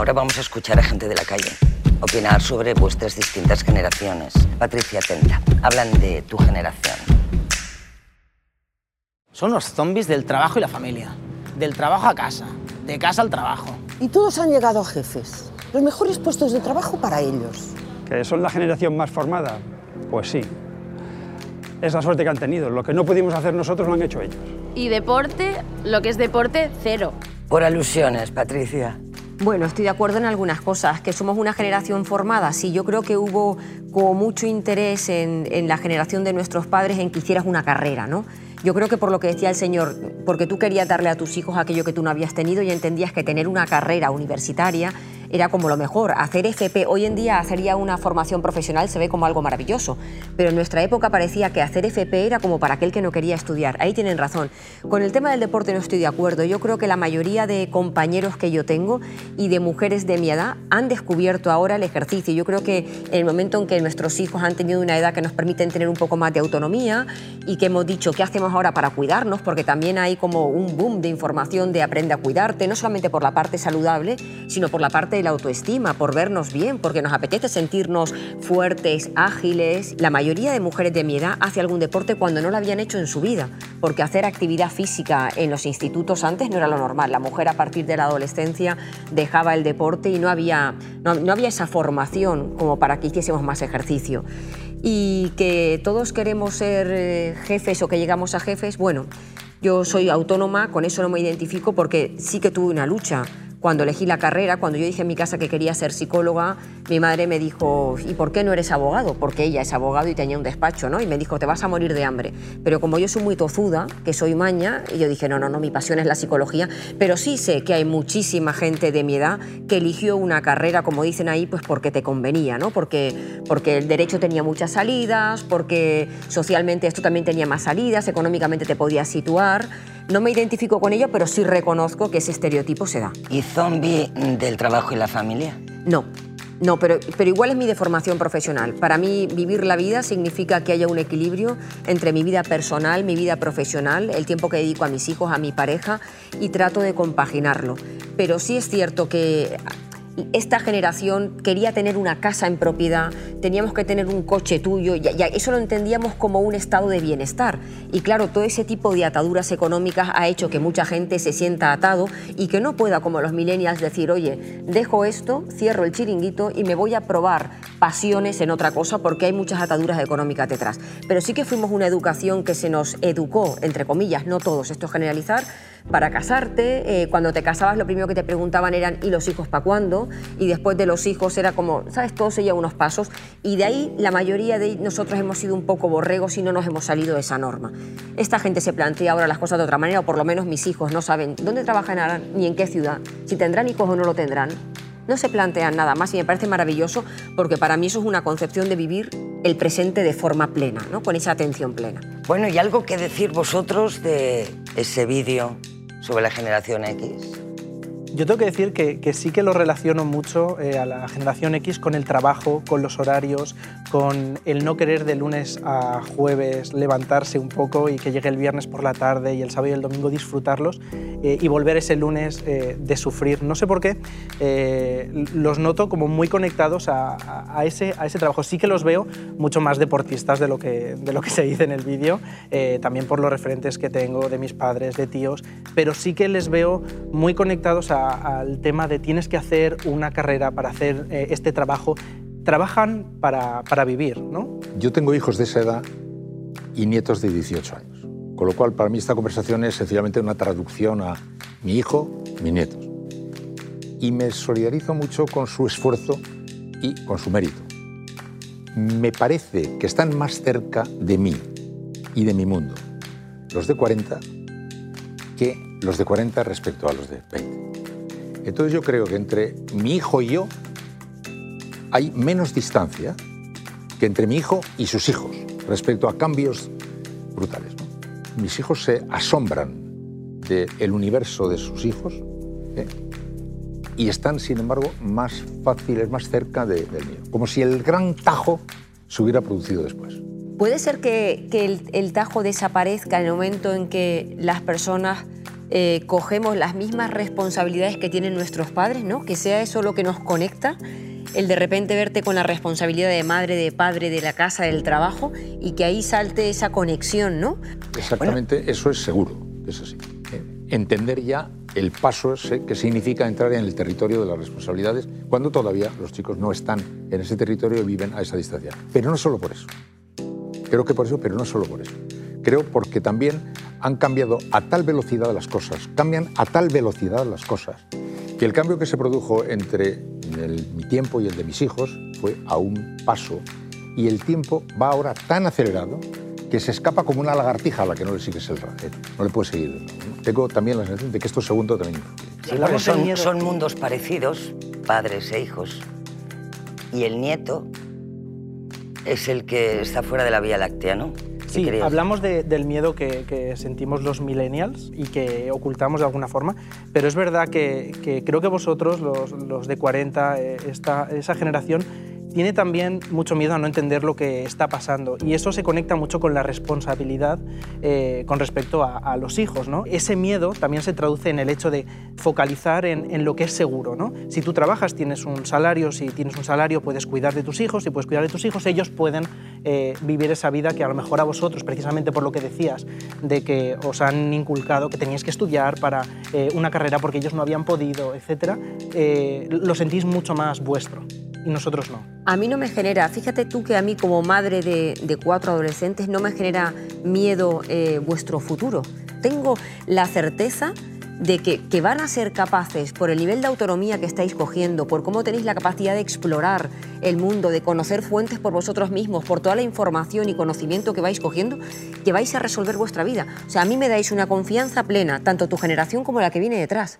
Ahora vamos a escuchar a gente de la calle opinar sobre vuestras distintas generaciones. Patricia, atenta. Hablan de tu generación. Son los zombies del trabajo y la familia. Del trabajo a casa. De casa al trabajo. Y todos han llegado a jefes. Los mejores puestos de trabajo para ellos. ¿Que son la generación más formada? Pues sí. Es la suerte que han tenido. Lo que no pudimos hacer nosotros lo han hecho ellos. Y deporte, lo que es deporte, cero. Por alusiones, Patricia. Bueno, estoy de acuerdo en algunas cosas, que somos una generación formada. Sí, yo creo que hubo mucho interés en, en la generación de nuestros padres en que hicieras una carrera, ¿no? Yo creo que por lo que decía el señor, porque tú querías darle a tus hijos aquello que tú no habías tenido y entendías que tener una carrera universitaria era como lo mejor. Hacer FP, hoy en día hacer una formación profesional se ve como algo maravilloso, pero en nuestra época parecía que hacer FP era como para aquel que no quería estudiar. Ahí tienen razón. Con el tema del deporte no estoy de acuerdo. Yo creo que la mayoría de compañeros que yo tengo y de mujeres de mi edad han descubierto ahora el ejercicio. Yo creo que en el momento en que nuestros hijos han tenido una edad que nos permiten tener un poco más de autonomía y que hemos dicho qué hacemos ahora para cuidarnos, porque también hay como un boom de información de aprende a cuidarte, no solamente por la parte saludable, sino por la parte la autoestima, por vernos bien, porque nos apetece sentirnos fuertes, ágiles. La mayoría de mujeres de mi edad hace algún deporte cuando no lo habían hecho en su vida, porque hacer actividad física en los institutos antes no era lo normal. La mujer a partir de la adolescencia dejaba el deporte y no había, no, no había esa formación como para que hiciésemos más ejercicio. Y que todos queremos ser eh, jefes o que llegamos a jefes, bueno, yo soy autónoma, con eso no me identifico porque sí que tuve una lucha cuando elegí la carrera, cuando yo dije en mi casa que quería ser psicóloga, mi madre me dijo, ¿y por qué no eres abogado? Porque ella es abogado y tenía un despacho, ¿no? Y me dijo, te vas a morir de hambre. Pero como yo soy muy tozuda, que soy maña, y yo dije, no, no, no, mi pasión es la psicología, pero sí sé que hay muchísima gente de mi edad que eligió una carrera, como dicen ahí, pues porque te convenía, ¿no? Porque, porque el derecho tenía muchas salidas, porque socialmente esto también tenía más salidas, económicamente te podías situar. No me identifico con ello, pero sí reconozco que ese estereotipo se da. ¿Y zombie del trabajo y la familia? No, no, pero, pero igual es mi deformación profesional. Para mí vivir la vida significa que haya un equilibrio entre mi vida personal, mi vida profesional, el tiempo que dedico a mis hijos, a mi pareja y trato de compaginarlo. Pero sí es cierto que esta generación quería tener una casa en propiedad, teníamos que tener un coche tuyo, ya, eso lo entendíamos como un estado de bienestar. Y claro, todo ese tipo de ataduras económicas ha hecho que mucha gente se sienta atado y que no pueda, como los millennials, decir, oye, dejo esto, cierro el chiringuito y me voy a probar pasiones en otra cosa porque hay muchas ataduras económicas detrás. Pero sí que fuimos una educación que se nos educó, entre comillas, no todos, esto es generalizar, para casarte. Eh, cuando te casabas lo primero que te preguntaban eran ¿y los hijos para cuándo? Y después de los hijos era como, ¿sabes? Todo seguía unos pasos. Y de ahí la mayoría de nosotros hemos sido un poco borregos y no nos hemos salido de esa norma. Esta gente se plantea ahora las cosas de otra manera, o por lo menos mis hijos no saben dónde trabajan ni en qué ciudad, si tendrán hijos o no lo tendrán. No se plantean nada más y me parece maravilloso porque para mí eso es una concepción de vivir el presente de forma plena, ¿no? con esa atención plena. Bueno, ¿y algo que decir vosotros de ese vídeo sobre la generación X? Yo tengo que decir que, sí que lo relaciono mucho eh, a la generación X con el trabajo, con los horarios, con el no querer de lunes a jueves levantarse un poco y que llegue el viernes por la tarde y el sábado y el domingo disfrutarlos eh, y volver ese lunes eh, de sufrir. No sé por qué, eh, los noto como muy conectados a, a, a, ese, a ese trabajo. Sí que los veo mucho más deportistas de lo que, de lo que se dice en el vídeo, eh, también por los referentes que tengo de mis padres, de tíos, pero sí que les veo muy conectados a al tema de tienes que hacer una carrera para hacer eh, este trabajo. Trabajan para, para vivir, ¿no? Yo tengo hijos de esa edad y nietos de 18 años. Con lo cual, para mí esta conversación es sencillamente una traducción a mi hijo, mis nietos. Y me solidarizo mucho con su esfuerzo y con su mérito. Me parece que están más cerca de mí y de mi mundo los de 40 que los de 40 respecto a los de 20. Entonces yo creo que entre mi hijo y yo hay menos distancia que entre mi hijo y sus hijos respecto a cambios brutales. Mis hijos se asombran del universo de sus hijos ¿eh? y están, sin embargo, más fáciles, más cerca de, del mío. Como si el gran tajo se hubiera producido después. ¿Puede ser que, que el, el tajo desaparezca en el momento en que las personas eh, cogemos las mismas responsabilidades que tienen nuestros padres, ¿no? Que sea eso lo que nos conecta, el de repente verte con la responsabilidad de madre, de padre, de la casa, del trabajo, y que ahí salte esa conexión, ¿no? Exactamente, eso es seguro, es así. Eh, Entender ya el paso ese que significa entrar en el territorio de las responsabilidades cuando todavía los chicos no están en ese territorio y viven a esa distancia. Pero no solo por eso. Creo que por eso, pero no solo por eso. Creo porque también han cambiado a tal velocidad las cosas, cambian a tal velocidad las cosas, que el cambio que se produjo entre el- mi tiempo y el de mis hijos fue a un paso y el tiempo va ahora tan acelerado que se escapa como una lagartija a la que no le sigues el ra- eh, no le puedes seguir. Tengo también la sensación de que esto segundo también. Sí, del son, son mundos parecidos, padres e hijos. Y el nieto es el que está fuera de la Vía Láctea, ¿no? ¿Qué Sí, hablamos de- del miedo que, que sentimos los millennials y que ocultamos de alguna forma, pero es verdad que, que creo que vosotros, los, los de 40, eh, esta, esa generación, tiene también mucho miedo a no entender lo que está pasando y eso se conecta mucho con la responsabilidad eh, con respecto a, a los hijos. ¿no? Ese miedo también se traduce en el hecho de focalizar en, en lo que es seguro. ¿no? Si tú trabajas, tienes un salario, si tienes un salario puedes cuidar de tus hijos, si puedes cuidar de tus hijos, ellos pueden eh, vivir esa vida que a lo mejor a vosotros, precisamente por lo que decías, de que os han inculcado que teníais que estudiar para eh, una carrera porque ellos no habían podido, etc., eh, lo sentís mucho más vuestro y nosotros no. A mí no me genera, fíjate tú que a mí como madre de, cuatro adolescentes no me genera miedo vuestro futuro. Tengo la certeza de que van a ser capaces, por el nivel de autonomía que estáis cogiendo, por cómo tenéis la capacidad de explorar el mundo, de conocer fuentes por vosotros mismos, por toda la información y conocimiento que vais cogiendo, que vais a resolver vuestra vida. O sea, a mí me dais una confianza plena, tanto tu generación como la que viene detrás.